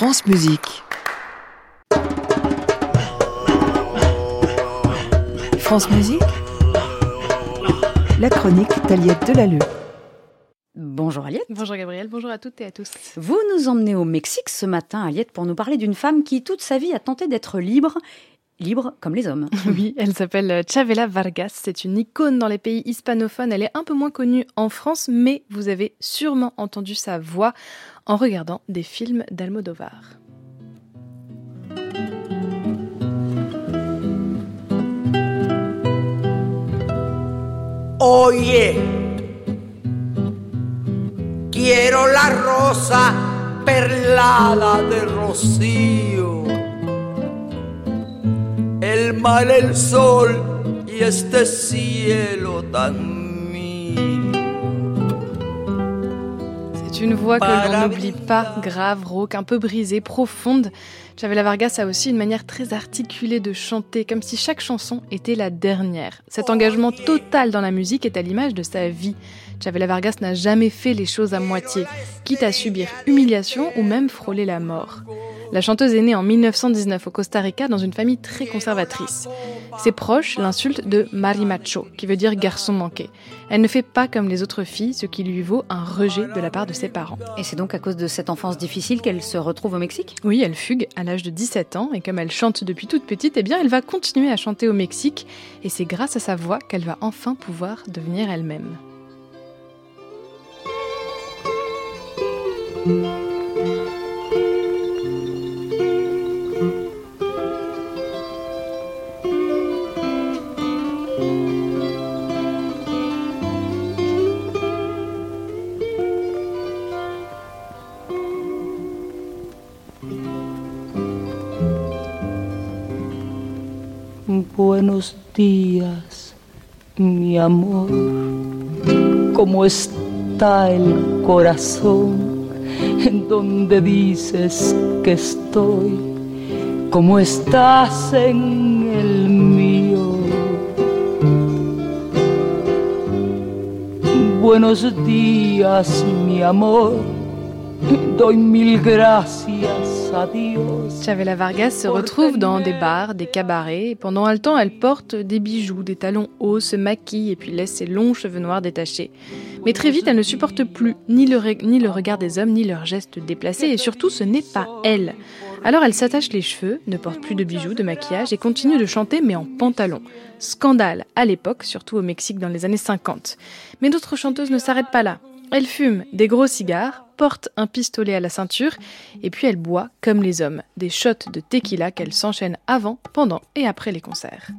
France Musique. France Musique. La chronique d'Aliette Delalleux. Bonjour Aliette. Bonjour Gabriel, bonjour à toutes et à tous. Vous nous emmenez au Mexique ce matin, Aliette, pour nous parler d'une femme qui, toute sa vie, a tenté d'être libre libre comme les hommes. Oui, elle s'appelle Chavela Vargas. C'est une icône dans les pays hispanophones. Elle est un peu moins connue en France, mais vous avez sûrement entendu sa voix en regardant des films d'Almodovar. Oye, quiero la rosa perlada de rocío el mar, el sol y este cielo tan mío. C'est une voix que l'on n'oublie pas, grave, rauque, un peu brisée, profonde. Chavela Vargas a aussi une manière très articulée de chanter, comme si chaque chanson était la dernière. Cet engagement total dans la musique est à l'image de sa vie. Chavela Vargas n'a jamais fait les choses à moitié, quitte à subir humiliation ou même frôler la mort. La chanteuse est née en 1919 au Costa Rica dans une famille très conservatrice. Ses proches l'insultent de marimacho, qui veut dire garçon manqué. Elle ne fait pas comme les autres filles, ce qui lui vaut un rejet de la part de ses parents. Et c'est donc à cause de cette enfance difficile qu'elle se retrouve au Mexique? Oui, elle fugue à l'âge de 17 ans, et comme elle chante depuis toute petite, eh bien elle va continuer à chanter au Mexique, et c'est grâce à sa voix qu'elle va enfin pouvoir devenir elle-même. Buenos días, mi amor. ¿Cómo está el corazón en donde dices que estoy? ¿Cómo estás en el mío? Buenos días, mi amor. Doy mil gracias Chavela Vargas se retrouve dans des bars, des cabarets. Et pendant un temps, elle porte des bijoux, des talons hauts, se maquille et puis laisse ses longs cheveux noirs détachés. Mais très vite, elle ne supporte plus ni le, ni le regard des hommes, ni leurs gestes déplacés. Et surtout, ce n'est pas elle. Alors elle s'attache les cheveux, ne porte plus de bijoux, de maquillage et continue de chanter mais en pantalon. Scandale à l'époque, surtout au Mexique dans les années 50. Mais d'autres chanteuses ne s'arrêtent pas là. Elle fume des gros cigares, porte un pistolet à la ceinture et puis elle boit comme les hommes, des shots de tequila qu'elle s'enchaîne avant, pendant et après les concerts.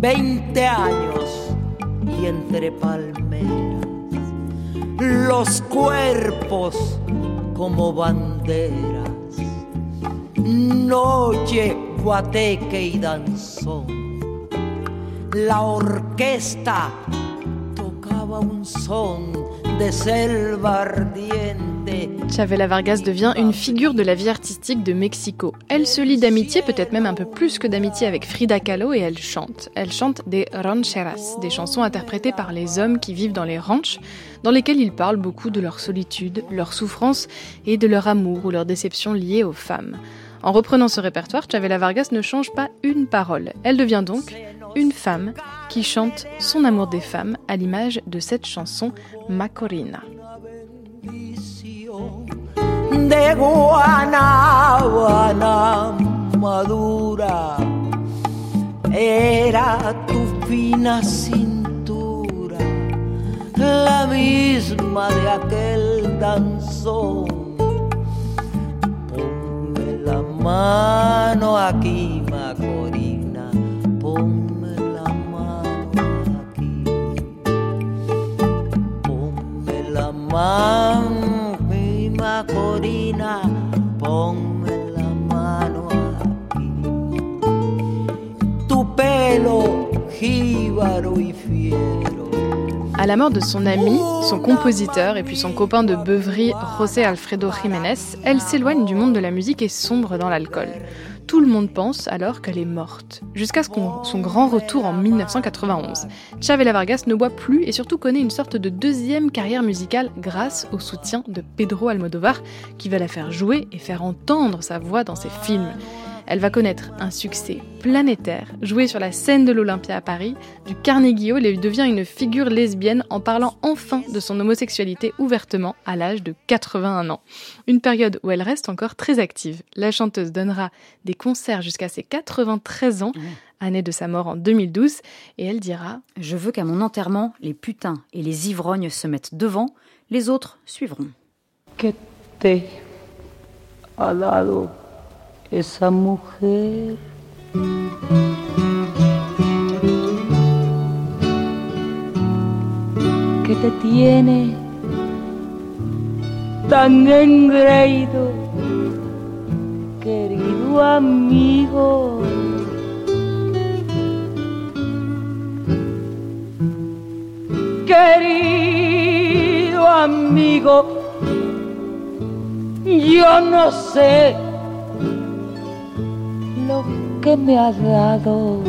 20 años y entre palmeras, los cuerpos como banderas, noche, guateque y danzón. La orquesta tocaba un son de selva ardiente Chavela Vargas devient une figure de la vie artistique de Mexico. Elle se lie d'amitié, peut-être même un peu plus que d'amitié avec Frida Kahlo et elle chante. Elle chante des rancheras, des chansons interprétées par les hommes qui vivent dans les ranchs, dans lesquelles ils parlent beaucoup de leur solitude, leur souffrance et de leur amour ou leur déception liée aux femmes. En reprenant ce répertoire, Chavela Vargas ne change pas une parole. Elle devient donc une femme qui chante son amour des femmes à l'image de cette chanson Macorina. De guanábana madura era tu fina cintura, la misma de aquel danzón. Ponme la mano aquí, ponme la mano aquí. Tu pelo jíbaro y fiero À la mort de son ami, son compositeur et puis son copain de beuverie José Alfredo Jiménez, elle s'éloigne du monde de la musique et sombre dans l'alcool. Tout le monde pense alors qu'elle est morte, jusqu'à son grand retour en 1991. Chavela Vargas ne boit plus et surtout connaît une sorte de deuxième carrière musicale grâce au soutien de Pedro Almodovar, qui va la faire jouer et faire entendre sa voix dans ses films. Elle va connaître un succès planétaire, jouer sur la scène de l'Olympia à Paris, du Carnegie Hall et devient une figure lesbienne en parlant enfin de son homosexualité ouvertement à l'âge de 81 ans. Une période où elle reste encore très active. La chanteuse donnera des concerts jusqu'à ses 93 ans. année de sa mort en 2012, et elle dira Je veux qu'à mon enterrement, les putains et les ivrognes se mettent devant, les autres suivront. Esa mujer. que te tiene tan engreído, querido amigo. Querido amigo, yo no sé lo que me ha dado.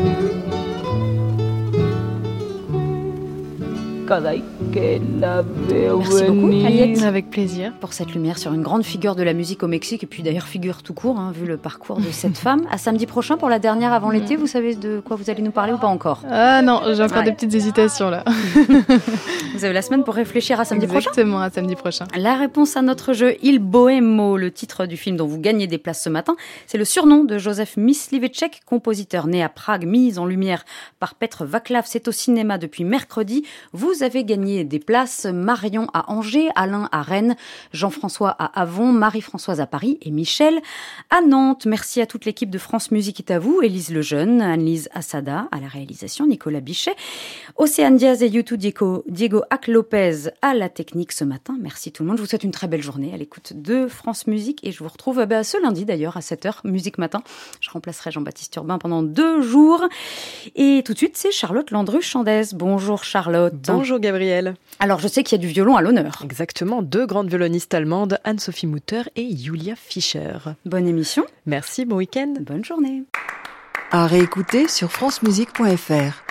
Merci beaucoup, Aliette. Avec plaisir. Pour cette lumière sur une grande figure de la musique au Mexique, et puis d'ailleurs figure tout court, hein, vu le parcours de cette femme. À samedi prochain pour la dernière avant l'été, vous savez de quoi vous allez nous parler ou pas encore? Ah non, j'ai encore des petites hésitations là. vous avez la semaine pour réfléchir à samedi prochain? Exactement, à samedi prochain. La réponse à notre jeu Il Bohemo, le titre du film dont vous gagnez des places ce matin, c'est le surnom de Joseph Myslivecek, compositeur né à Prague, mis en lumière par Petr Vaclav. C'est au cinéma depuis mercredi. Vous avez gagné des places. Marion à Angers, Alain à Rennes, Jean-François à Avon, Marie-Françoise à Paris et Michel à Nantes. Merci à toute l'équipe de France Musique est à vous, Élise Lejeune, Annelise Assada à la réalisation, Nicolas Bichet, Océane Diaz et YouTube Diego, Diego Ac-Lopez à la technique ce matin. Merci tout le monde. Je vous souhaite une très belle journée à l'écoute de France Musique et je vous retrouve bah, ce lundi d'ailleurs à 7h, Musique Matin. Je remplacerai Jean-Baptiste Urbain pendant deux jours. Et tout de suite, c'est Charlotte Landru-Chandès. Bonjour Charlotte. Bonjour Alors je sais qu'il y a du violon à l'honneur. Exactement, deux grandes violonistes allemandes, Anne-Sophie Mutter et Julia Fischer. Bonne émission. Merci, bon week-end. Bonne journée. À réécouter sur francemusique.fr.